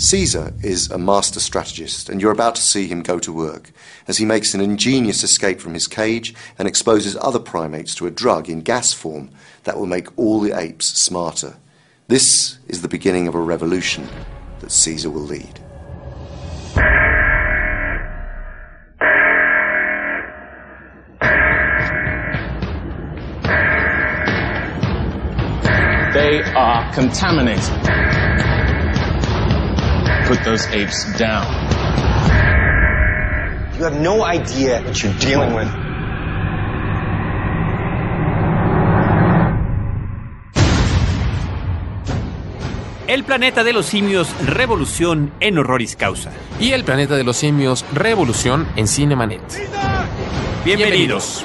Caesar is a master strategist, and you're about to see him go to work as he makes an ingenious escape from his cage and exposes other primates to a drug in gas form that will make all the apes smarter. This is the beginning of a revolution that Caesar will lead. They are contaminated. Put those apes down. You have no idea what you're dealing with. El planeta de los simios, revolución en horroris causa. Y el planeta de los simios, revolución en Cinemanet. Bienvenidos.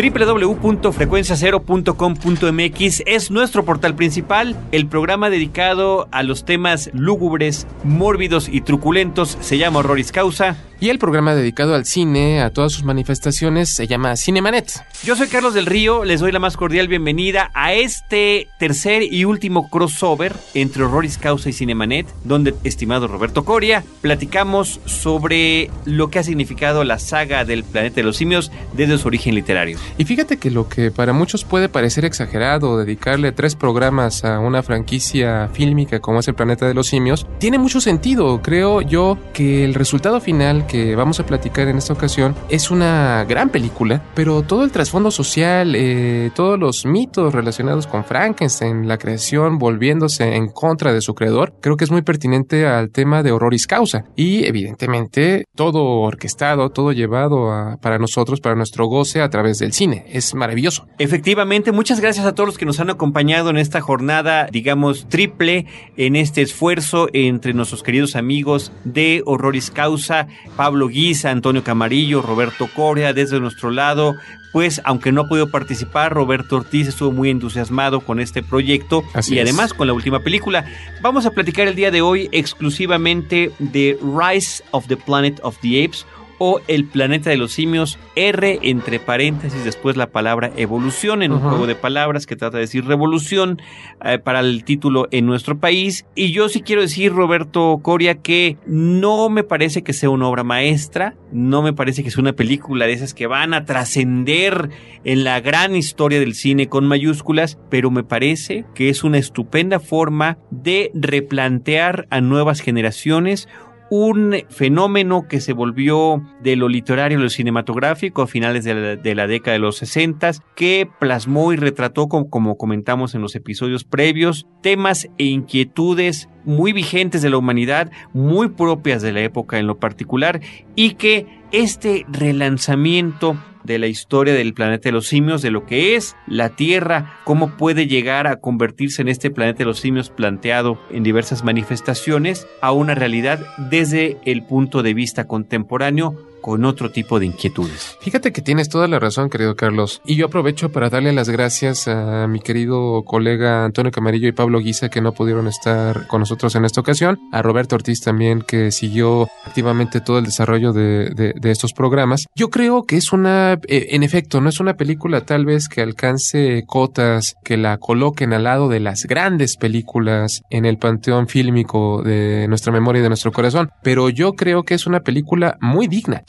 www.frecuenciacero.com.mx es nuestro portal principal. El programa dedicado a los temas lúgubres, mórbidos y truculentos se llama Horroris Causa. Y el programa dedicado al cine, a todas sus manifestaciones, se llama Cinemanet. Yo soy Carlos del Río, les doy la más cordial bienvenida a este tercer y último crossover entre Horroris Causa y Cinemanet, donde, estimado Roberto Coria, platicamos sobre lo que ha significado la saga del planeta de los simios desde su origen literario. Y fíjate que lo que para muchos puede parecer exagerado, dedicarle tres programas a una franquicia fílmica como es el planeta de los simios, tiene mucho sentido. Creo yo que el resultado final que vamos a platicar en esta ocasión es una gran película, pero todo el trasfondo social, eh, todos los mitos relacionados con Frankenstein, la creación volviéndose en contra de su creador, creo que es muy pertinente al tema de horroris causa. Y evidentemente todo orquestado, todo llevado a, para nosotros, para nuestro goce a través del cine. Es maravilloso. Efectivamente, muchas gracias a todos los que nos han acompañado en esta jornada, digamos, triple, en este esfuerzo entre nuestros queridos amigos de Horroris Causa, Pablo Guisa, Antonio Camarillo, Roberto Corea, desde nuestro lado, pues aunque no ha podido participar, Roberto Ortiz estuvo muy entusiasmado con este proyecto Así y es. además con la última película. Vamos a platicar el día de hoy exclusivamente de Rise of the Planet of the Apes o El planeta de los simios, R entre paréntesis, después la palabra evolución en un juego de palabras que trata de decir revolución eh, para el título en nuestro país. Y yo sí quiero decir, Roberto Coria, que no me parece que sea una obra maestra, no me parece que sea una película de esas que van a trascender en la gran historia del cine con mayúsculas, pero me parece que es una estupenda forma de replantear a nuevas generaciones un fenómeno que se volvió de lo literario a lo cinematográfico a finales de la, década de los 60, que plasmó y retrató, como comentamos en los episodios previos, temas e inquietudes muy vigentes de la humanidad, muy propias de la época en lo particular, y que este relanzamiento de la historia del planeta de los simios, de lo que es la Tierra, cómo puede llegar a convertirse en este planeta de los simios planteado en diversas manifestaciones a una realidad desde el punto de vista contemporáneo con otro tipo de inquietudes. Fíjate que tienes toda la razón, querido Carlos. Y yo aprovecho para darle las gracias a mi querido colega Antonio Camarillo y Pablo Guisa que no pudieron estar con nosotros en esta ocasión. A Roberto Ortiz también que siguió activamente todo el desarrollo de, estos programas. Yo creo que es una, eh, en efecto, no es una película tal vez que alcance cotas, que la coloquen al lado de las grandes películas en el panteón fílmico de nuestra memoria y de nuestro corazón. Pero yo creo que es una película muy digna.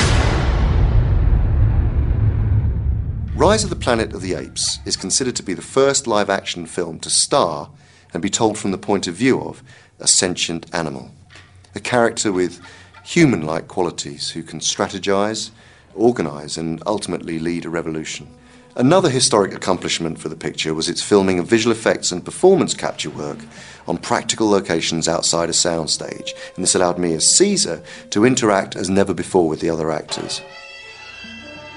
Rise of the Planet of the Apes is considered to be the first live action film to star and be told from the point of view of a sentient animal. A character with human like qualities who can strategize, organize, and ultimately lead a revolution. Another historic accomplishment for the picture was its filming of visual effects and performance capture work on practical locations outside a soundstage, and this allowed me as Caesar to interact as never before with the other actors.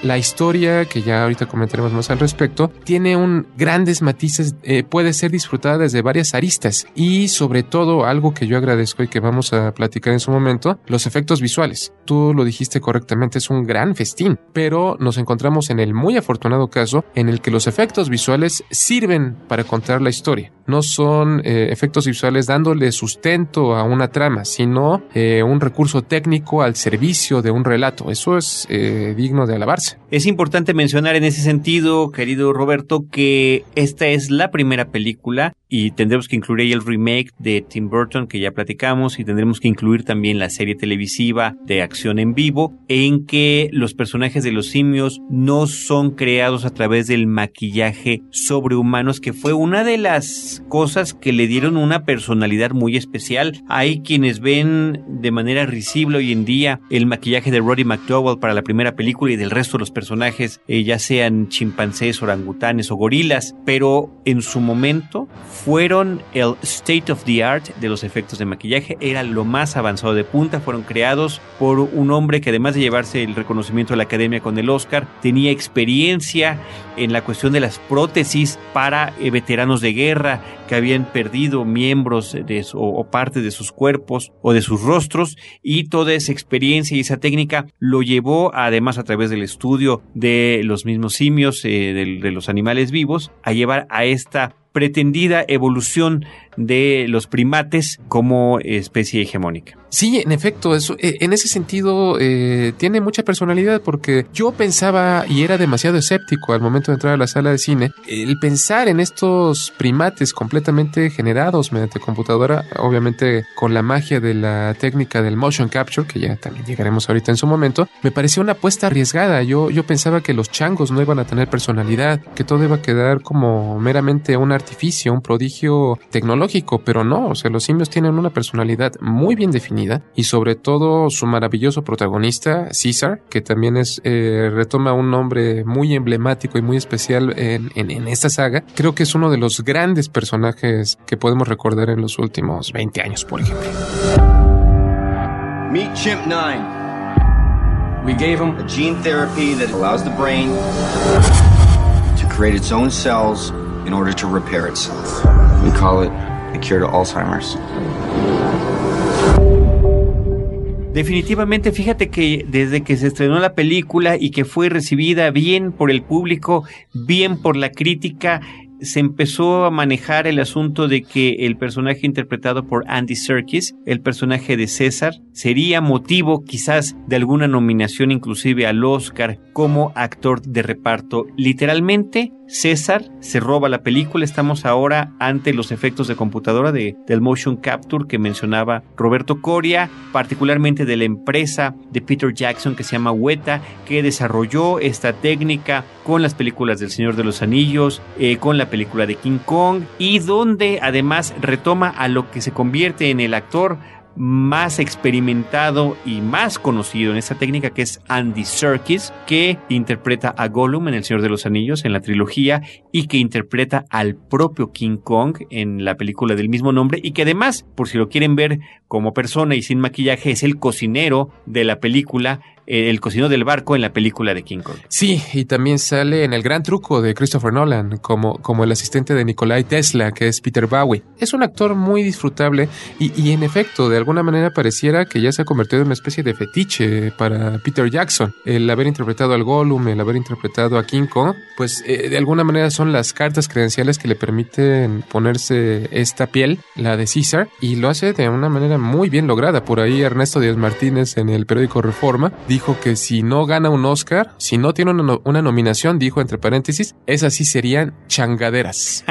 La historia, que ya ahorita comentaremos más al respecto, tiene un grandes matices, eh, puede ser disfrutada desde varias aristas y sobre todo algo que yo agradezco y que vamos a platicar en su momento, los efectos visuales. Tú lo dijiste correctamente, es un gran festín, pero nos encontramos en el muy afortunado caso en el que los efectos visuales sirven para contar la historia. No son eh, efectos visuales dándole sustento a una trama, sino eh, un recurso técnico al servicio de un relato. Eso es eh, digno de alabarse. Es importante mencionar en ese sentido, querido Roberto, que esta es la primera película y tendremos que incluir ahí el remake de Tim Burton que ya platicamos y tendremos que incluir también la serie televisiva de acción en vivo en que los personajes de los simios no son creados a través del maquillaje sobrehumanos que fue una de las cosas que le dieron una personalidad muy especial. Hay quienes ven de manera risible hoy en día el maquillaje de Roddy McDowell para la primera película y del resto de los personajes, eh, ya sean chimpancés, orangutanes o gorilas, pero en su momento fueron el state of the art de los efectos de maquillaje, era lo más avanzado de punta, fueron creados por un hombre que además de llevarse el reconocimiento de la academia con el Oscar, tenía experiencia en la cuestión de las prótesis para eh, veteranos de guerra que habían perdido miembros de o, parte de sus cuerpos o de sus rostros. Y toda esa experiencia y esa técnica lo llevó además a través del estudio de los mismos simios, eh, de los animales vivos, a llevar a esta pretendida evolución de los primates como especie hegemónica. Sí, en efecto, eso, eh, en ese sentido eh, tiene mucha personalidad porque yo pensaba y era demasiado escéptico al momento de entrar a la sala de cine, el pensar en estos primates completamente generados mediante computadora, obviamente con la magia de la técnica del motion capture, que ya también llegaremos ahorita en su momento, me pareció una apuesta arriesgada. Yo, yo pensaba que los changos no iban a tener personalidad, que todo iba a quedar como meramente un artificio, un prodigio tecnológico, pero no, o sea, los simios tienen una personalidad muy bien definida y sobre todo su maravilloso protagonista, César, que también es, eh, retoma un nombre muy emblemático y muy especial en, en, esta saga. Creo que es uno de los grandes personajes que podemos recordar en los últimos 20 años, por ejemplo. Meet Chimp 9. We gave him a gene therapy that allows the brain to create its own cells in order to repair itself. We call it Definitivamente, fíjate que desde que se estrenó la película y que fue recibida bien por el público, bien por la crítica, se empezó a manejar el asunto de que el personaje interpretado por Andy Serkis, el personaje de César, sería motivo quizás de alguna nominación inclusive al Oscar como actor de reparto. Literalmente, César se roba la película. Estamos ahora ante los efectos de computadora de, del motion capture que mencionaba Roberto Coria, particularmente de la empresa de Peter Jackson que se llama Weta, que desarrolló esta técnica con las películas del Señor de los Anillos, eh, con la película de King Kong y donde además retoma a lo que se convierte en el actor más experimentado y más conocido en esta técnica que es Andy Serkis, que interpreta a Gollum en El Señor de los Anillos en la trilogía y que interpreta al propio King Kong en la película del mismo nombre y que además, por si lo quieren ver como persona y sin maquillaje, es el cocinero de la película eh, el cocinero del barco en la película de King Kong. Sí, y también sale en el gran truco de Christopher Nolan como, como el asistente de Nikolai Tesla, que es Peter Bowie. Es un actor muy disfrutable y, y en efecto, de alguna manera pareciera que ya se ha convertido en una especie de fetiche para Peter Jackson. El haber interpretado al Gollum, el haber interpretado a King Kong, pues eh, de alguna manera son las cartas credenciales que le permiten ponerse esta piel, la de César, y lo hace de una manera muy bien lograda. Por ahí Ernesto Díaz Martínez en el periódico Reforma dijo que si no gana un Oscar, si no tiene una, nominación, dijo entre paréntesis, esas sí serían changaderas.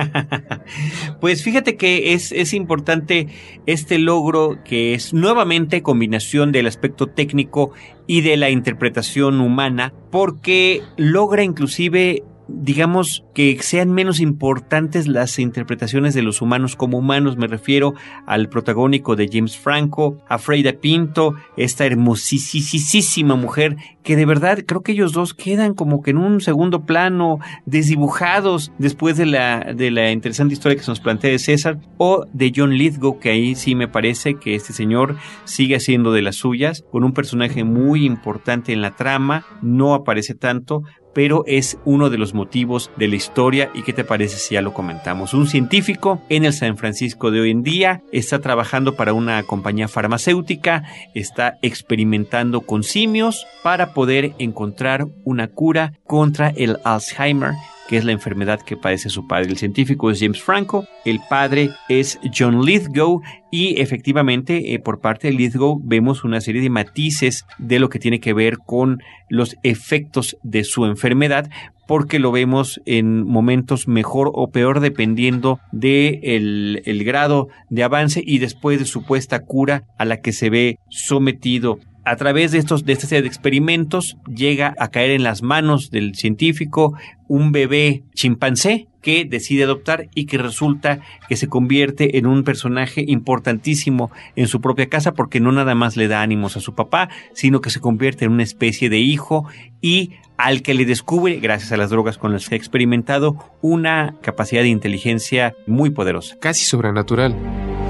pues fíjate que es, es importante este logro que es nuevamente combinación del aspecto técnico y de la interpretación humana, porque logra inclusive digamos, que sean menos importantes las interpretaciones de los humanos como humanos. Me refiero al protagónico de James Franco, a Freida Pinto, esta hermosísima mujer que de verdad creo que ellos dos quedan como que en un segundo plano, desdibujados después de la, de la interesante historia que se nos plantea de César, o de John Lithgow, que ahí sí me parece que este señor sigue haciendo de las suyas, con un personaje muy importante en la trama, no aparece tanto, pero es uno de los motivos de la historia y qué te parece si ya lo comentamos. Un científico en el San Francisco de hoy en día está trabajando para una compañía farmacéutica, está experimentando con simios para poder encontrar una cura contra el Alzheimer que es la enfermedad que padece su padre. El científico es James Franco, el padre es John Lithgow y efectivamente eh, por parte de Lithgow vemos una serie de matices de lo que tiene que ver con los efectos de su enfermedad porque lo vemos en momentos mejor o peor dependiendo de el grado de avance y después de supuesta cura a la que se ve sometido a través de estos de esta serie de experimentos llega a caer en las manos del científico un bebé chimpancé que decide adoptar y que resulta que se convierte en un personaje importantísimo en su propia casa porque no nada más le da ánimos a su papá, sino que se convierte en una especie de hijo y al que le descubre, gracias a las drogas con las que ha experimentado, una capacidad de inteligencia muy poderosa. Casi sobrenatural.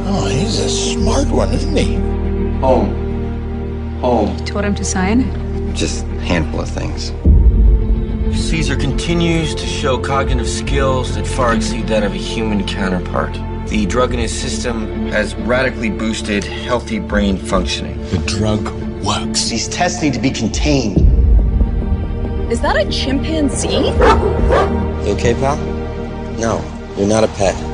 Oh, he's a smart one, isn't he? Home. Home. Told him to sign? Just a handful of things. Caesar continues to show cognitive skills that far exceed that of a human counterpart. The drug in his system has radically boosted healthy brain functioning. The drug works. These tests need to be contained. Is that a chimpanzee? You okay, pal? No, you're not a pet.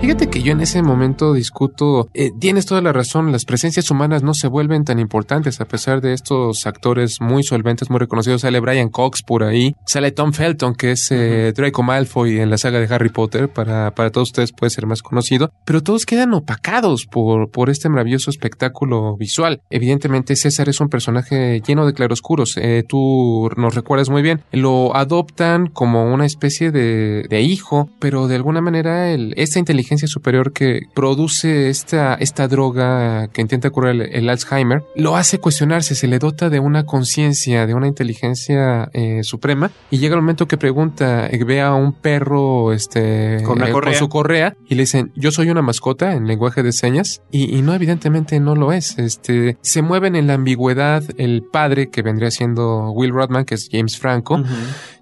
Fíjate que yo en ese momento discuto, eh, tienes toda la razón, las presencias humanas no se vuelven tan importantes a pesar de estos actores muy solventes, muy reconocidos. Sale Brian Cox por ahí, sale Tom Felton, que es eh, Draco Malfoy en la saga de Harry Potter, para, para todos ustedes puede ser más conocido, pero todos quedan opacados por, por este maravilloso espectáculo visual. Evidentemente César es un personaje lleno de claroscuros, eh, tú nos recuerdas muy bien, lo adoptan como una especie de, de hijo, pero de alguna manera el, esta inteligencia superior que produce esta, esta droga que intenta curar el, el Alzheimer, lo hace cuestionarse, se le dota de una conciencia, de una inteligencia eh, suprema, y llega el momento que pregunta, eh, ve a un perro este, Con eh, correa. su correa y le dicen, yo soy una mascota en lenguaje de señas, y, y no, evidentemente no lo es. Este, se mueven en la ambigüedad el padre que vendría siendo Will Rodman, que es James Franco,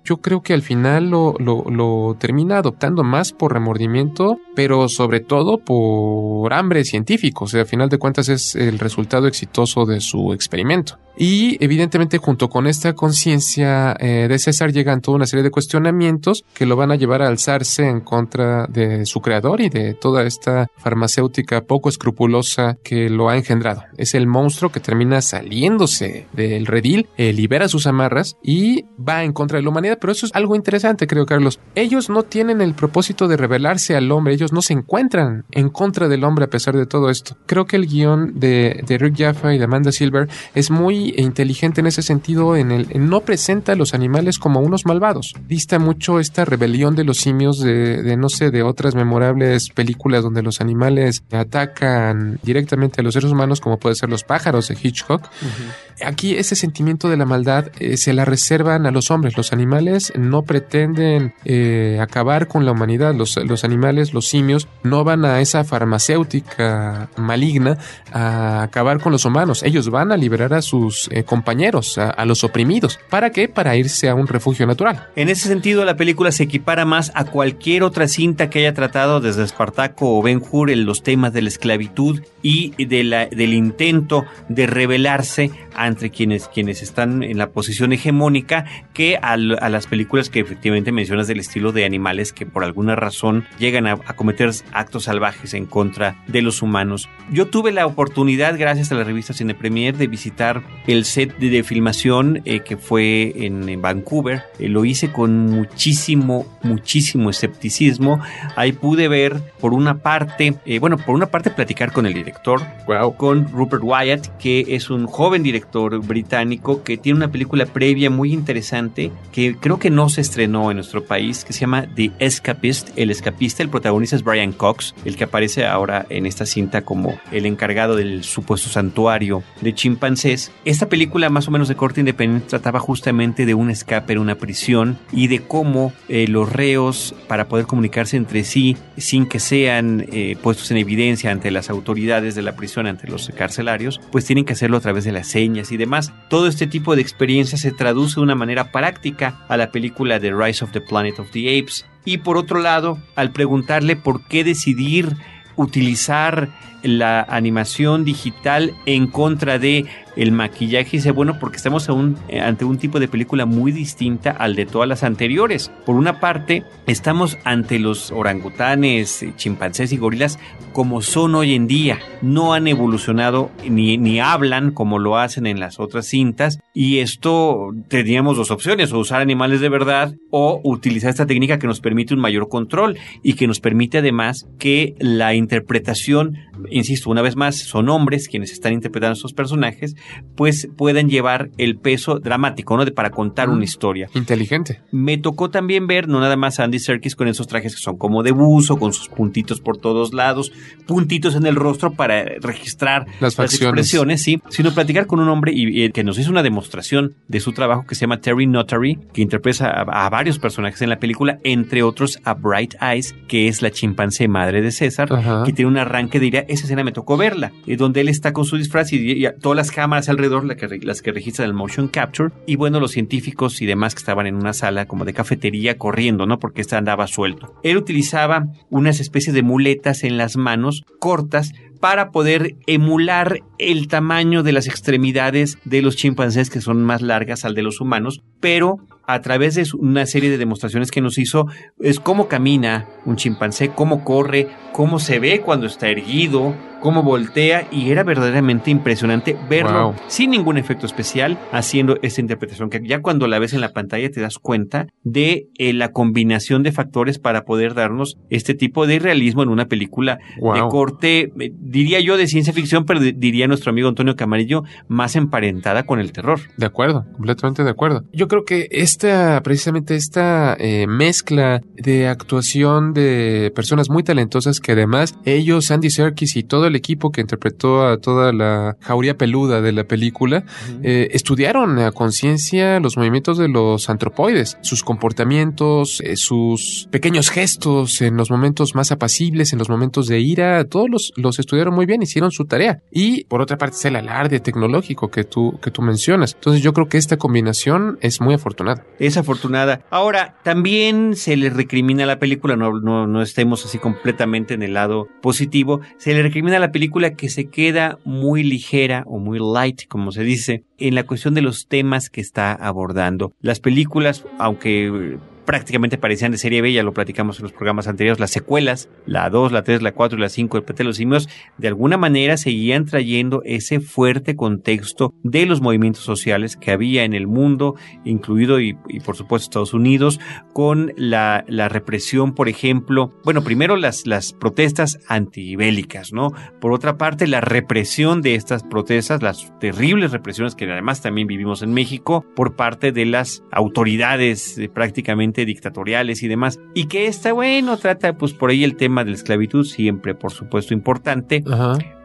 yo creo que al final lo, lo, termina adoptando más por remordimiento, pero sobre todo por hambre científico. O sea, al final de cuentas es el resultado exitoso de su experimento. Y evidentemente junto con esta conciencia eh, de César llegan toda una serie de cuestionamientos que lo van a llevar a alzarse en contra de su creador y de toda esta farmacéutica poco escrupulosa que lo ha engendrado. Es el monstruo que termina saliéndose del redil, eh, libera sus amarras y va en contra de la humanidad. Pero eso es algo interesante, creo, Carlos. Ellos no tienen el propósito de rebelarse al hombre, ellos no se encuentran en contra del hombre a pesar de todo esto. Creo que el guion de, de Rick Jaffa y de Amanda Silver es muy inteligente en ese sentido, en el no presenta a los animales como unos malvados. Dista mucho esta rebelión de los simios de, de, no sé, de otras memorables películas donde los animales atacan directamente a los seres humanos, como puede ser los pájaros de Hitchcock. Aquí ese sentimiento de la maldad eh, se la reservan a los hombres. Los animales no pretenden eh, acabar con la humanidad. Los, animales, los simios, no van a esa farmacéutica maligna a acabar con los humanos. Ellos van a liberar a sus eh, compañeros, a, a, los oprimidos. ¿Para qué? Para irse a un refugio natural. En ese sentido, la película se equipara más a cualquier otra cinta que haya tratado desde Espartaco o Ben Hur en los temas de la esclavitud y del intento de rebelarse entre quienes, quienes están en la posición hegemónica que a, a, las películas que efectivamente mencionas del estilo de animales que por alguna razón llegan a, a, cometer actos salvajes en contra de los humanos. Yo tuve la oportunidad, gracias a la revista Cine Premier, de visitar el set de, de filmación eh, que fue en, en Vancouver. Eh, lo hice con muchísimo, muchísimo escepticismo. Ahí pude ver, por una parte, eh, bueno, por una parte platicar con el director, wow. con Rupert Wyatt, que es un joven director británico que tiene una película previa muy interesante que creo que no se estrenó en nuestro país, que se llama The Escapist, El Escapista. El protagonista es Brian Cox, el que aparece ahora en esta cinta como el encargado del supuesto santuario de chimpancés. Esta película, más o menos de corte independiente, trataba justamente de un escape en una prisión y de cómo eh, los reos, para poder comunicarse entre sí sin que sean eh, puestos en evidencia ante las autoridades de la prisión, ante los carcelarios, pues tienen que hacerlo a través de las señas y demás. Todo este tipo de experiencia se traduce de una manera práctica a la película The Rise of the Planet of the Apes. Y por otro lado, al preguntarle por qué decidir utilizar la animación digital en contra de el maquillaje dice, bueno, porque estamos eh, ante un tipo de película muy distinta al de todas las anteriores. Por una parte, estamos ante los orangutanes, eh, chimpancés y gorilas como son hoy en día. No han evolucionado ni, ni hablan como lo hacen en las otras cintas. Y esto teníamos dos opciones, o usar animales de verdad o utilizar esta técnica que nos permite un mayor control y que nos permite además que la interpretación, insisto, una vez más, son hombres quienes están interpretando a estos personajes, pues puedan llevar el peso dramático, ¿no? De, para contar una historia. Inteligente. Me tocó también ver, no nada más a Andy Serkis con esos trajes que son como de buzo, con sus puntitos por todos lados, puntitos en el rostro para registrar las, expresiones, sí, sino platicar con un hombre y, que nos hizo una demostración de su trabajo que se llama Terry Notary, que interpreta a, varios personajes en la película, entre otros a Bright Eyes, que es la chimpancé madre de César, que tiene un arranque de ira. Esa escena me tocó verla, eh, donde él está con su disfraz y, todas las cámaras alrededor, las que registran el motion capture. Y bueno, los científicos y demás que estaban en una sala como de cafetería corriendo, ¿no? Porque este andaba suelto. Él utilizaba unas especies de muletas en las manos cortas para poder emular el tamaño de las extremidades de los chimpancés que son más largas al de los humanos, pero a través de una serie de demostraciones que nos hizo es cómo camina un chimpancé, cómo corre, cómo se ve cuando está erguido, cómo voltea y era verdaderamente impresionante verlo sin ningún efecto especial haciendo esta interpretación que ya cuando la ves en la pantalla te das cuenta de eh, la combinación de factores para poder darnos este tipo de realismo en una película de corte, eh, diría yo de ciencia ficción, pero diría nuestro amigo Antonio Camarillo, más emparentada con el terror. De acuerdo, completamente de acuerdo. Yo creo que esta, precisamente esta eh, mezcla de actuación de personas muy talentosas que además ellos, Andy Serkis y todo el equipo que interpretó a toda la jauría peluda de la película, eh, estudiaron a conciencia los movimientos de los antropoides, sus comportamientos, eh, sus pequeños gestos en los momentos más apacibles, en los momentos de ira, todos los, los estudiaron muy bien, hicieron su tarea. Y por otra parte es el alarde tecnológico que tú, que tú mencionas. Entonces yo creo que esta combinación es muy afortunada. Es afortunada. Ahora, también se le recrimina a la película, no, no, no estemos así completamente en el lado positivo, se le recrimina la película que se queda muy ligera o muy light, como se dice, en la cuestión de los temas que está abordando. Las películas, aunque prácticamente parecían de serie B, ya lo platicamos en los programas anteriores, las secuelas, la 2, la 3, la 4 y la 5 de Pete los Simios, de alguna manera seguían trayendo ese fuerte contexto de los movimientos sociales que había en el mundo, incluido y, por supuesto Estados Unidos, con la, la, represión, por ejemplo, bueno, primero las, las protestas antibélicas, ¿no? Por otra parte, la represión de estas protestas, las terribles represiones que además también vivimos en México por parte de las autoridades eh, prácticamente dictatoriales y demás. Y que esta, bueno, trata pues por ahí el tema de la esclavitud, siempre por supuesto importante.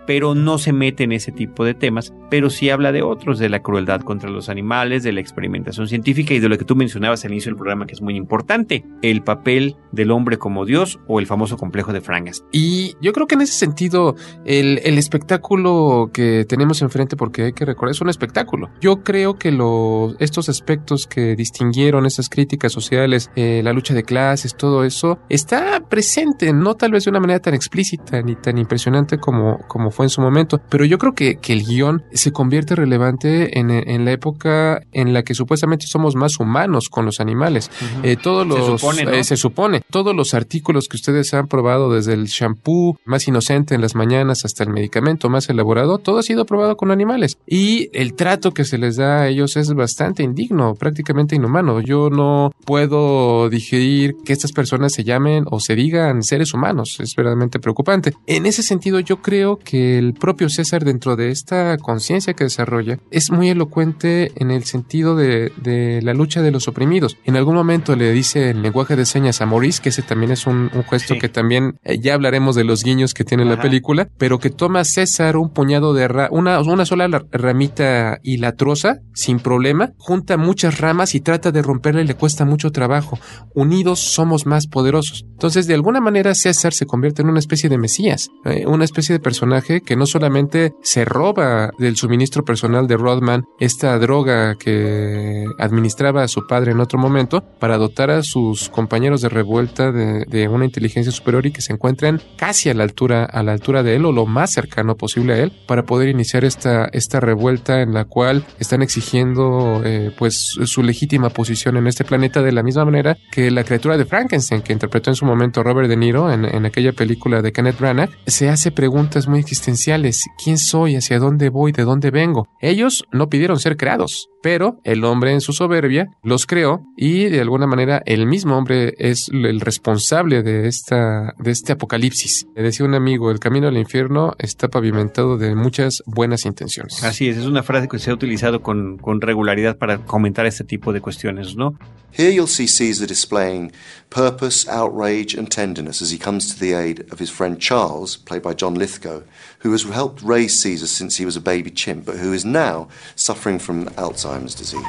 Pero no se mete en ese tipo de temas, pero sí habla de otros, de la crueldad contra los animales, de la experimentación científica y de lo que tú mencionabas al inicio del programa que es muy importante, el papel del hombre como Dios o el famoso complejo de Frangas. Y yo creo que en ese sentido, el, espectáculo que tenemos enfrente, porque hay que recordar, es un espectáculo. Yo creo que los, estos aspectos que distinguieron esas críticas sociales, eh, la lucha de clases, todo eso, está presente, no tal vez de una manera tan explícita ni tan impresionante como, como fue en su momento. Pero yo creo que, que el guion se convierte relevante en, en, la época en la que supuestamente somos más humanos con los animales. eh, todos los, se supone, eh, se supone, todos los artículos que ustedes han probado, desde el shampoo más inocente en las mañanas hasta el medicamento más elaborado, todo ha sido probado con animales. Y el trato que se les da a ellos es bastante indigno, prácticamente inhumano. Yo no puedo digerir que estas personas se llamen o se digan seres humanos. Es verdaderamente preocupante. En ese sentido, yo creo que el propio César dentro de esta conciencia que desarrolla es muy elocuente en el sentido de, de, la lucha de los oprimidos. En algún momento le dice el lenguaje de señas a Maurice, que ese también es un, un gesto Sí. que también eh, ya hablaremos de los guiños que tiene la película, pero que toma a César un puñado de ra- una, una sola la- ramita hilatrosa sin problema, junta muchas ramas y trata de romperla y le cuesta mucho trabajo. Unidos somos más poderosos. Entonces, de alguna manera, César se convierte en una especie de mesías, eh, una especie de personaje que no solamente se roba del suministro personal de Rodman esta droga que administraba a su padre en otro momento para dotar a sus compañeros de revuelta de, una inteligencia superior y que se encuentren casi a la altura a la altura de él o lo más cercano posible a él para poder iniciar esta esta revuelta en la cual están exigiendo eh, pues su legítima posición en este planeta de la misma manera que la criatura de Frankenstein que interpretó en su momento Robert De Niro en, en aquella película de Kenneth Branagh se hace preguntas muy existenciales quién soy hacia dónde voy de dónde vengo ellos no pidieron ser creados pero el hombre en su soberbia los creó y de alguna manera el mismo hombre es el responsable de esta de este apocalipsis. Le decía un amigo, el camino al infierno está pavimentado de muchas buenas intenciones. Así es, es una frase que se ha utilizado con, con regularidad para comentar este tipo de cuestiones, ¿no? Here you'll see Caesar displaying purpose, outrage, and tenderness as he comes to the aid of his friend Charles, played by John Lithgow, who has helped raise Caesar since he was a baby chimp, but who is now suffering from Alzheimer's disease.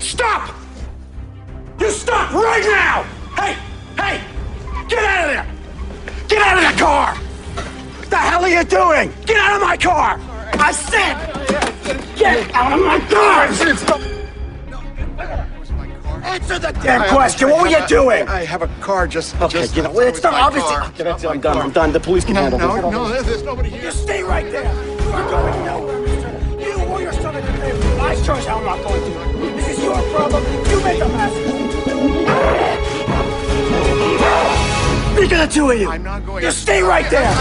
Stop! You stop right now! Hey! Hey! Get out of there! Get out of the car! What the hell are you doing? Get out of my car! I said! Get out of my car! Answer the damn question! What were you doing? I have a car just. Okay, just you know, it's not obviously. car. That's. I'm done. I'm done. The police can No, handle no, this. no, there's- there's nobody here. You stay right there. You are going nowhere, mister. You or your son are going to pay. I sure as hell not going to. This is your problem. You made the mess. Speak of the two of you. I'm not going. You stay right there.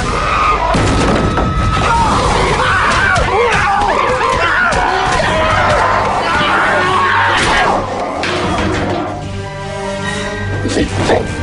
It's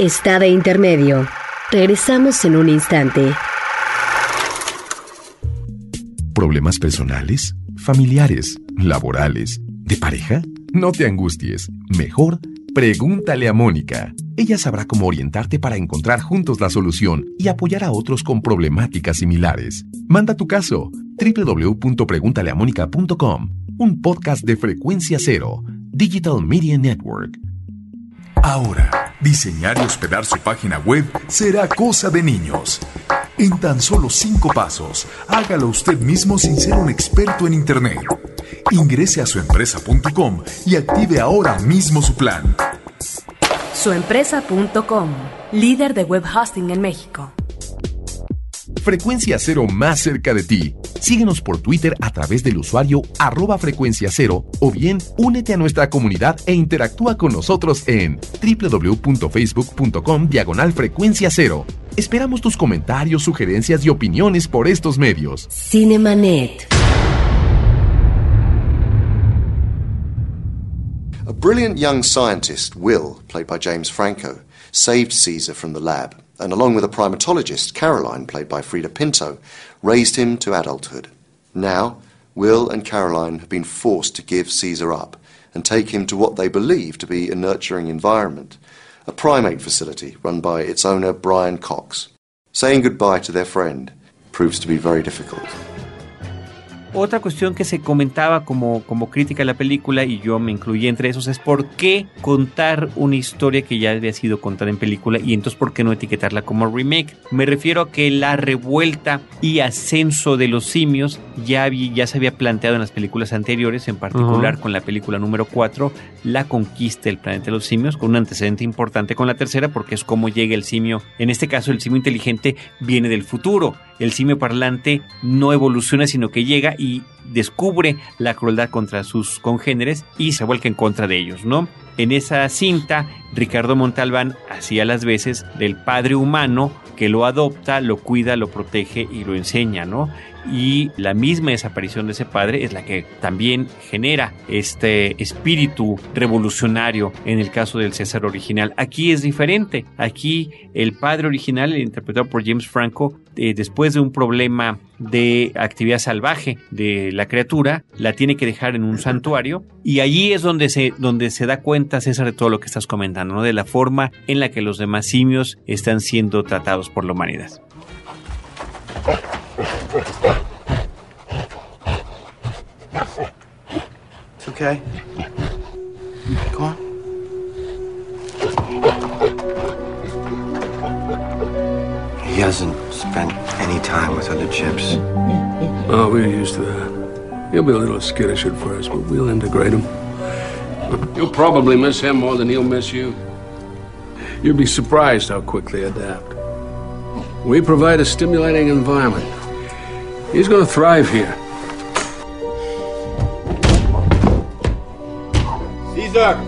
está de intermedio. Regresamos en un instante. ¿Problemas personales? ¿Familiares? ¿Laborales? ¿De pareja? No te angusties. Mejor, pregúntale a Mónica. Ella sabrá cómo orientarte para encontrar juntos la solución y apoyar a otros con problemáticas similares. Manda tu caso. www.preguntaleamónica.com. Un podcast de frecuencia cero. Digital Media Network. Ahora, diseñar y hospedar su página web será cosa de niños. En tan solo cinco pasos, hágalo usted mismo sin ser un experto en Internet. Ingrese a suempresa.com y active ahora mismo su plan. Suempresa.com, líder de web hosting en México. Frecuencia Cero más cerca de ti. Síguenos por Twitter a través del usuario arroba frecuencia cero o bien únete a nuestra comunidad e interactúa con nosotros en www.facebook.com diagonal frecuencia cero. Esperamos tus comentarios, sugerencias y opiniones por estos medios. Cinemanet. A brilliant young scientist, Will, played by James Franco, saved Caesar from the lab, and along with a primatologist, Caroline, played by Frida Pinto, raised him to adulthood. Now, Will and Caroline have been forced to give Caesar up and take him to what they believe to be a nurturing environment, a primate facility run by its owner, Brian Cox. Saying goodbye to their friend proves to be very difficult. Otra cuestión que se comentaba como, como crítica a la película, y yo me incluí entre esos, es por qué contar una historia que ya había sido contada en película y entonces por qué no etiquetarla como remake. Me refiero a que la revuelta y ascenso de los simios ya, ya se había planteado en las películas anteriores, en particular con la película número 4, La conquista del planeta de los simios, con un antecedente importante con la tercera, porque es como llega el simio. En este caso, el simio inteligente viene del futuro. El simio parlante no evoluciona, sino que llega y descubre la crueldad contra sus congéneres y se vuelca en contra de ellos, ¿no? En esa cinta, Ricardo Montalbán hacía las veces del padre humano que lo adopta, lo cuida, lo protege y lo enseña, ¿no? Y la misma desaparición de ese padre es la que también genera este espíritu revolucionario en el caso del César original. Aquí es diferente. Aquí el padre original, interpretado por James Franco, eh, después de un problema de actividad salvaje de la criatura, la tiene que dejar en un santuario y allí es donde se, donde se da cuenta César de todo lo que estás comentando, de la forma en la que los demás simios están siendo tratados por la humanidad. It's okay. Go on. He hasn't spent any time with other chips. Oh, we're used to that. He'll be a little skittish at first, but we'll integrate him. You'll probably miss him more than he'll miss you. You'll be surprised how quickly they adapt. We provide a stimulating environment. He's going to thrive here. Caesar!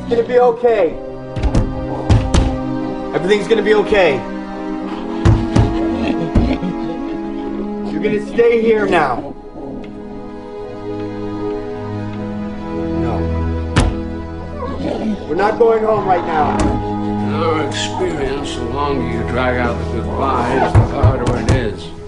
It's gonna be okay. Everything's gonna be okay. You're gonna stay here now. No. We're not going home right now. In our experience, the longer you drag out the goodbyes, the harder it is.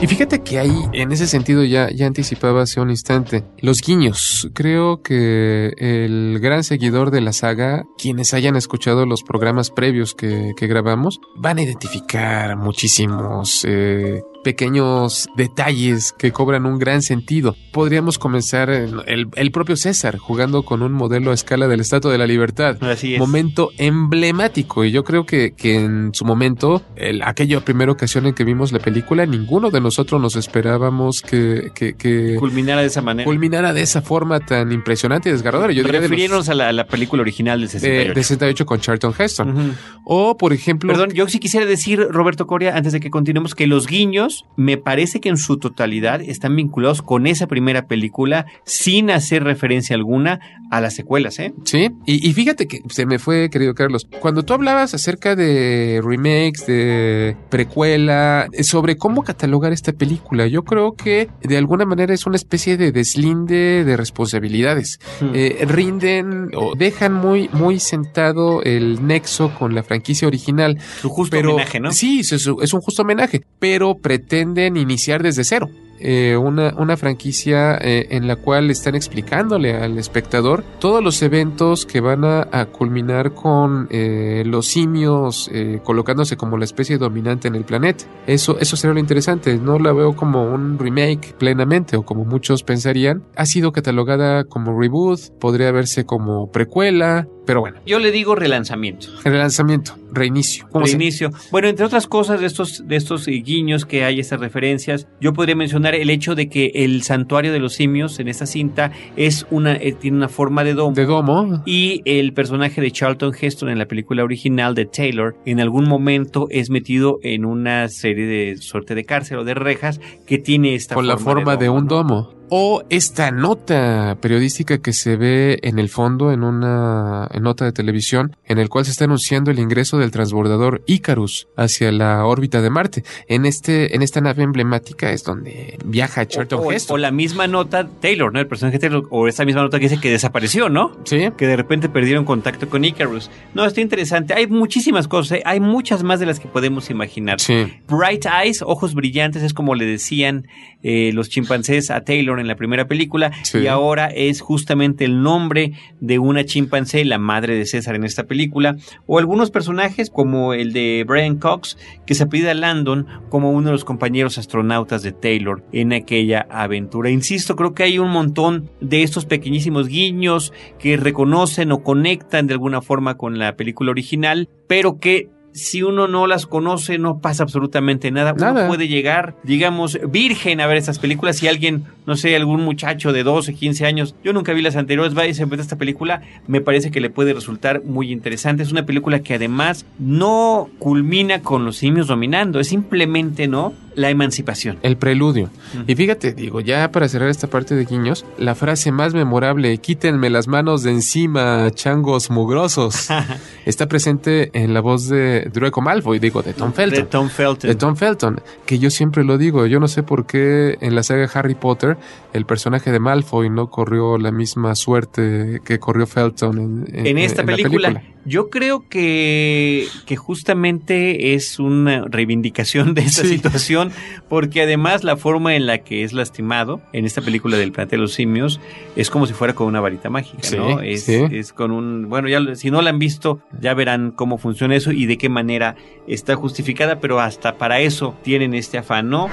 Y fíjate que ahí, en ese sentido, ya, ya anticipaba hace un instante, los guiños. Creo que el gran seguidor de la saga, quienes hayan escuchado los programas previos que, que grabamos, van a identificar muchísimos eh, pequeños detalles que cobran un gran sentido. Podríamos comenzar en el, el propio César jugando con un modelo a escala del Estatua de la Libertad. Así es. Momento emblemático. Y yo creo que, que en su momento, el, aquella primera ocasión en que vimos la película, ninguno de nosotros nos esperábamos que, que, que culminara de esa manera. Culminara de esa forma tan impresionante y desgarradora. Yo diría de los- a la, la película original del de, 68. de 68 con Charlton Heston. O, por ejemplo, Perdón, yo sí quisiera decir, Roberto Coria, antes de que continuemos, que los guiños me parece que en su totalidad están vinculados con esa primera película sin hacer referencia alguna a las secuelas, ¿eh? Sí, y, y fíjate que se me fue, querido Carlos, cuando tú hablabas acerca de remakes, de precuela, eh, sobre cómo catalogar esta película, yo creo que de alguna manera es una especie de deslinde de responsabilidades. Eh, rinden o dejan muy, muy sentado el nexo con la franquicia original. Su justo Pero- homenaje, ¿no? Sí, es, es un justo homenaje, pero pretenden iniciar desde cero. Eh, una, una franquicia eh, en la cual están explicándole al espectador todos los eventos que van a, culminar con eh, los simios colocándose como la especie dominante en el planeta. Eso, eso sería lo interesante. No la veo como un remake plenamente o como muchos pensarían. Ha sido catalogada como reboot, podría verse como precuela, pero bueno, Yo le digo relanzamiento. relanzamiento, reinicio. ¿Cómo se- Reinicio. Bueno, entre otras cosas de estos, de estos eh, guiños que hay, estas referencias, yo podría mencionar el hecho de que el santuario de los simios en esta cinta es una, eh, tiene una forma de domo. De domo. Y el personaje de Charlton Heston en la película original de Taylor, en algún momento es metido en una serie de suerte de cárcel o de rejas que tiene esta con la forma de, domo, un ¿no? domo. O esta nota periodística que se ve en el fondo en una nota de televisión en el cual se está anunciando el ingreso del transbordador Icarus hacia la órbita de Marte. En este en esta nave emblemática es donde viaja Charlton O, Heston. o la misma nota Taylor, ¿no? El personaje Taylor, o esta misma nota que dice que desapareció, ¿no? Sí. Que de repente perdieron contacto con Icarus. No, está interesante. Hay muchísimas cosas, ¿eh? hay muchas más de las que podemos imaginar. Sí. Bright eyes, ojos brillantes, es como le decían eh, los chimpancés a Taylor Taylor en la primera película Sí. y ahora es justamente el nombre de una chimpancé, la madre de César en esta película, o algunos personajes como el de Brian Cox, que se apellida Landon como uno de los compañeros astronautas de Taylor en aquella aventura. Insisto, creo que hay un montón de estos pequeñísimos guiños que reconocen o conectan de alguna forma con la película original, pero que si uno no las conoce, no pasa absolutamente nada. Uno Nada. puede llegar, digamos, virgen a ver estas películas. Si alguien, no sé, algún muchacho de 12, 15 años, yo nunca vi las anteriores, va y se esta película, me parece que le puede resultar muy interesante. Es una película que además no culmina con los simios dominando, es simplemente, ¿no? La emancipación. El preludio. Y fíjate, digo, ya para cerrar esta parte de guiños, la frase más memorable, quítenme las manos de encima, changos mugrosos, está presente en la voz de Draco Malfoy, digo, de Tom Felton. De Tom Felton. De Tom Felton, que yo siempre lo digo, yo no sé por qué en la saga Harry Potter el personaje de Malfoy no corrió la misma suerte que corrió Felton en, en esta en la película. Yo creo que, que justamente es una reivindicación de esta Sí. situación, porque además la forma en la que es lastimado en esta película del planeta de los simios es como si fuera con una varita mágica, Sí, ¿no? Es, sí. es con un, bueno, ya si no la han visto, ya verán cómo funciona eso y de qué manera está justificada, pero hasta para eso tienen este afán, ¿no?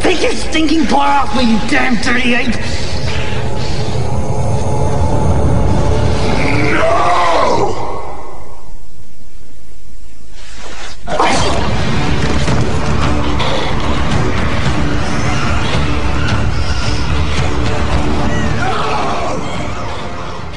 Take your stinking paw off me, you damn dirty ape!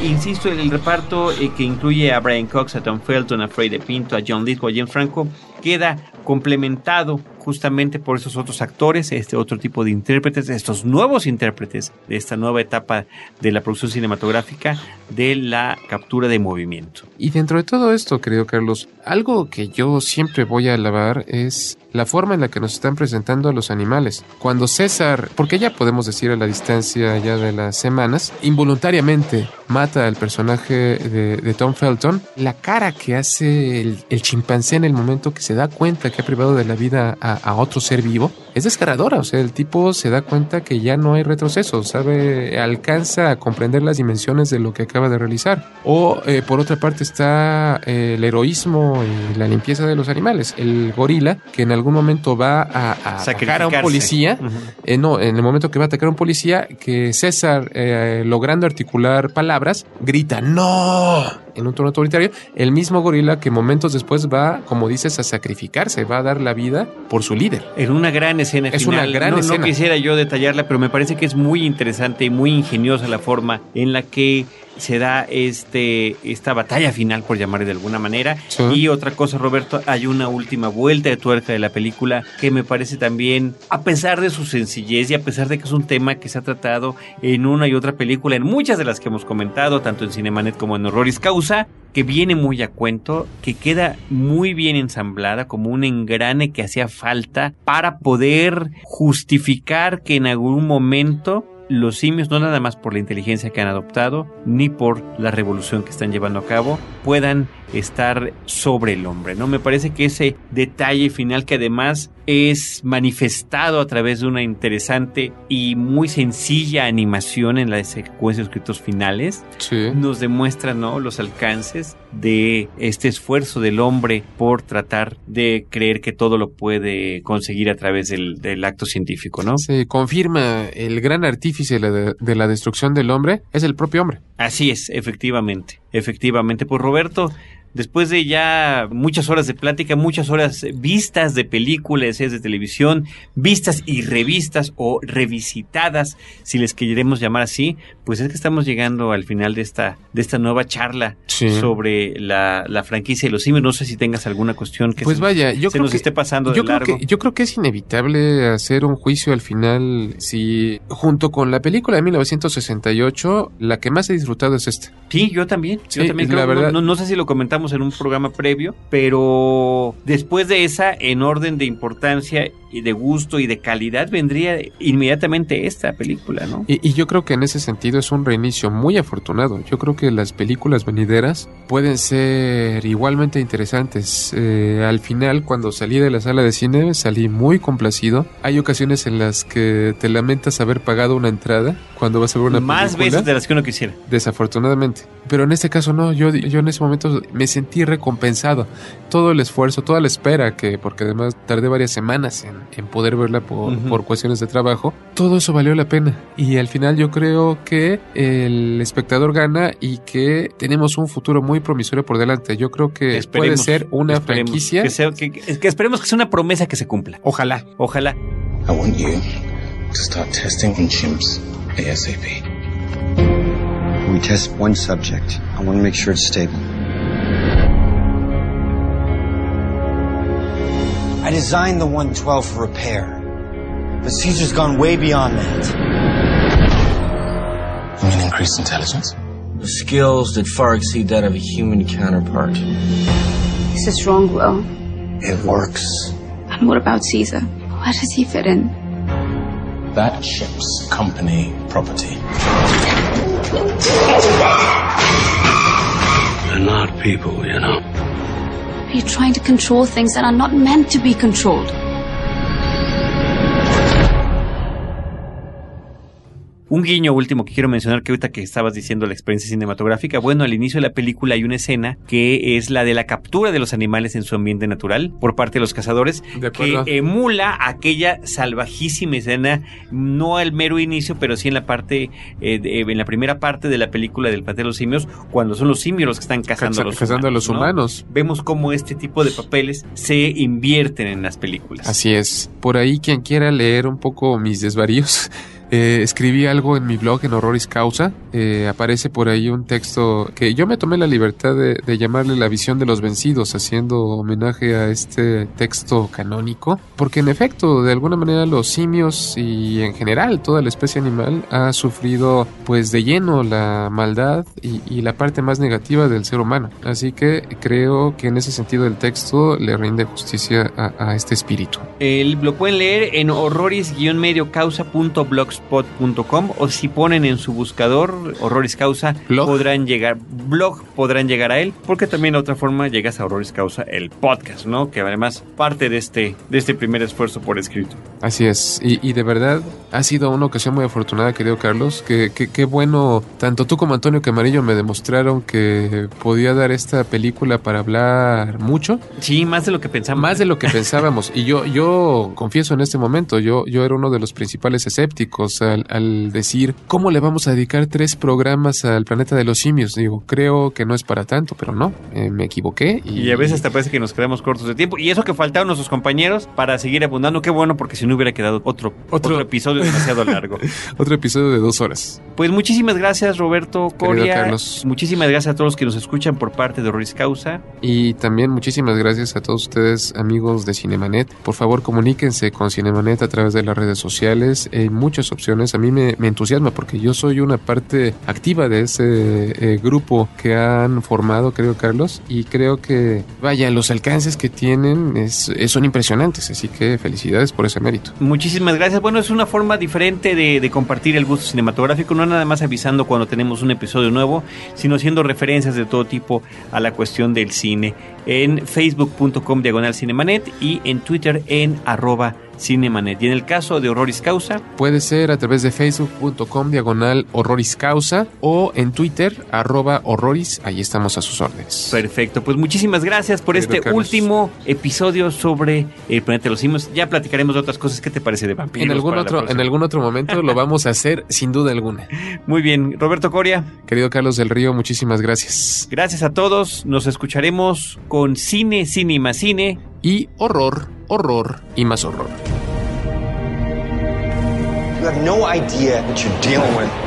Insisto, el reparto eh, que incluye a Brian Cox, a Tom Felton, a Freddie Pinto, a John Lithgow, a James Franco, queda complementado justamente por esos otros actores, este otro tipo de intérpretes, estos nuevos intérpretes de esta nueva etapa de la producción cinematográfica de la captura de movimiento. Y dentro de todo esto, querido Carlos, algo que yo siempre voy a alabar es la forma en la que nos están presentando a los animales. Cuando César, porque ya podemos decir a la distancia ya de las semanas, involuntariamente mata al personaje de, de Tom Felton, la cara que hace el, el chimpancé en el momento que se da cuenta que ha privado de la vida a, a otro ser vivo, es desgarradora. O sea, el tipo se da cuenta que ya no hay retroceso, sabe, alcanza a comprender las dimensiones de lo que acaba de realizar. O eh, por otra parte está eh, el heroísmo y la limpieza de los animales. El gorila que en algún momento va a, a atacar a un policía, eh, no, en el momento que va a atacar a un policía, que César, logrando articular palabras, grita ¡No! En un tono autoritario, el mismo gorila que momentos después va, como dices, a sacrificarse, va a dar la vida por su líder. En una gran escena Es final. una gran no, no escena. quisiera yo detallarla, pero me parece que es muy interesante y muy ingeniosa la forma en la que se da este esta batalla final, por llamarle de alguna manera. Sí. Y otra cosa, Roberto, hay una última vuelta de tuerca de la película que me parece también, a pesar de su sencillez y a pesar de que es un tema que se ha tratado en una y otra película, en muchas de las que hemos comentado, tanto en Cinemanet como en Horroris Causa, que viene muy a cuento, que queda muy bien ensamblada como un engrane que hacía falta para poder justificar que en algún momento los simios, no nada más por la inteligencia que han adoptado, ni por la revolución que están llevando a cabo, puedan estar sobre el hombre, ¿no? Me parece que ese detalle final que además es manifestado a través de una interesante y muy sencilla animación en la secuencia de escritos finales, nos demuestra, ¿no? Los alcances de este esfuerzo del hombre por tratar de creer que todo lo puede conseguir a través del, del acto científico, ¿no? Se confirma el gran artífice de la, de la destrucción del hombre es el propio hombre. Así es, efectivamente, efectivamente. Pues Roberto, después de ya muchas horas de plática, muchas horas vistas de películas, series de televisión, vistas y revistas o revisitadas, si les queremos llamar así, pues es que estamos llegando al final de esta, de esta nueva charla Sí. sobre la, la franquicia de los simios. No sé si tengas alguna cuestión que Pues se, vaya, yo se creo nos que- esté pasando yo de creo largo. que yo creo que es inevitable hacer un juicio al final si junto con la película de 1968 la que más he disfrutado es esta. Sí, yo también. yo también la creo, verdad- no, no- no sé si lo comentamos platicamos en un programa previo, pero después de esa, en orden de importancia y de gusto y de calidad, vendría inmediatamente esta película, ¿no? Y, y yo creo que en ese sentido es un reinicio muy afortunado. Yo creo que las películas venideras pueden ser igualmente interesantes. Eh, al final, cuando salí de la sala de cine, salí muy complacido. Hay ocasiones en las que te lamentas haber pagado una entrada cuando vas a ver una Más película. veces de las que uno quisiera. Desafortunadamente. Pero en este caso no, yo, yo en ese momento me sentí recompensado. Todo el esfuerzo, toda la espera, que porque además tardé varias semanas en, en poder verla por, Ujú. por cuestiones de trabajo, todo eso valió la pena. Y al final yo creo que el espectador gana y que tenemos un futuro muy promisorio por delante. Yo creo que puede Esperemos, ser una esperemos, franquicia. Que, sea- que- que- que esperemos que sea una promesa que se cumpla. Ojalá. Ojalá. I want you to start testing on chimps ASAP. We test one subject. I want to make sure it's stable. I designed the 112 for repair, but Caesar's gone way beyond that. You mean increased intelligence? Skills that far exceed that of a human counterpart. This is wrong, Will. It works. And what about Caesar? Where does he fit in? That ship's company property. They're not people, you know. Are trying to control things that are not meant to be controlled? Un guiño último que quiero mencionar que ahorita que estabas diciendo la experiencia cinematográfica, bueno, al inicio de la película hay una escena que es la de la captura de los animales en su ambiente natural por parte de los cazadores, De que emula aquella salvajísima escena, no al mero inicio, pero sí en la parte, eh, de- en la primera parte de la película del planeta de los simios, cuando son los simios los que están cazando a los Cazando a los ¿no? humanos. Vemos cómo este tipo de papeles se invierten en las películas. Así es. Por ahí quien quiera leer un poco mis desvaríos, eh, escribí algo en mi blog en Horroris Causa. Eh, aparece por ahí un texto que yo me tomé la libertad de, llamarle La visión de los vencidos, haciendo homenaje a este texto canónico. Porque en efecto, de alguna manera los simios y en general toda la especie animal ha sufrido pues de lleno la maldad y, la parte más negativa del ser humano. Así que creo que en ese sentido el texto le rinde justicia a, este espíritu. El, lo pueden leer en horroris-mediocausa.blogspot.com o si ponen en su buscador Horroris Causa podrán llegar, blog podrán llegar a él, porque también de otra forma llegas a Horroris Causa, el podcast, ¿no? Que además parte de este, de este primer esfuerzo por escrito. Así es, y, y de verdad ha sido una ocasión muy afortunada, querido Carlos, que que- qué bueno, tanto tú como Antonio Camarillo me demostraron que podía dar esta película para hablar mucho. Sí, más de lo que pensamos. Más de lo que pensábamos, y yo, yo confieso en este momento, yo, yo era uno de los principales escépticos al, al decir, ¿cómo le vamos a dedicar tres programas al planeta de los simios? Digo, creo que no es para tanto, pero no, eh, me equivoqué. Y, Y a veces hasta parece que nos quedamos cortos de tiempo. Y eso que faltaron nuestros compañeros para seguir abundando, qué bueno, porque si no hubiera quedado otro, otro, episodio demasiado largo. Otro episodio de dos horas. Pues muchísimas gracias, Roberto Coria. Carlos. Muchísimas gracias a todos los que nos escuchan por parte de Horroris Causa. Y también muchísimas gracias a todos ustedes, amigos de Cinemanet. Por favor, comuníquense con Cinemanet a través de las redes sociales. Hay muchas opciones. A mí me, entusiasma porque yo soy una parte activa de ese eh, grupo que han formado, creo, Carlos. Y creo que, vaya, los alcances que tienen es, son impresionantes. Así que felicidades por ese mérito. Muchísimas gracias. Bueno, es una forma diferente de, de compartir el gusto cinematográfico, no nada más avisando cuando tenemos un episodio nuevo, sino haciendo referencias de todo tipo a la cuestión del cine en facebook.com diagonal cinemanet y en Twitter en arroba cinemanet. Y en el caso de Horroris Causa, Puede ser a través de facebook.com diagonal horroris causa o en Twitter arroba horroris. Ahí estamos a sus órdenes. Perfecto, pues muchísimas gracias por este Carlos. último episodio sobre el planeta de los simios. Ya platicaremos de otras cosas. ¿Qué te parece de vampiros? En algún, otro, en algún otro momento lo vamos a hacer sin duda alguna. Muy bien, Roberto Coria. Querido Carlos del Río, muchísimas gracias. Gracias a todos. Nos escucharemos con cine, cine y más cine. Y horror, horror y más horror. You have no idea what you're dealing with.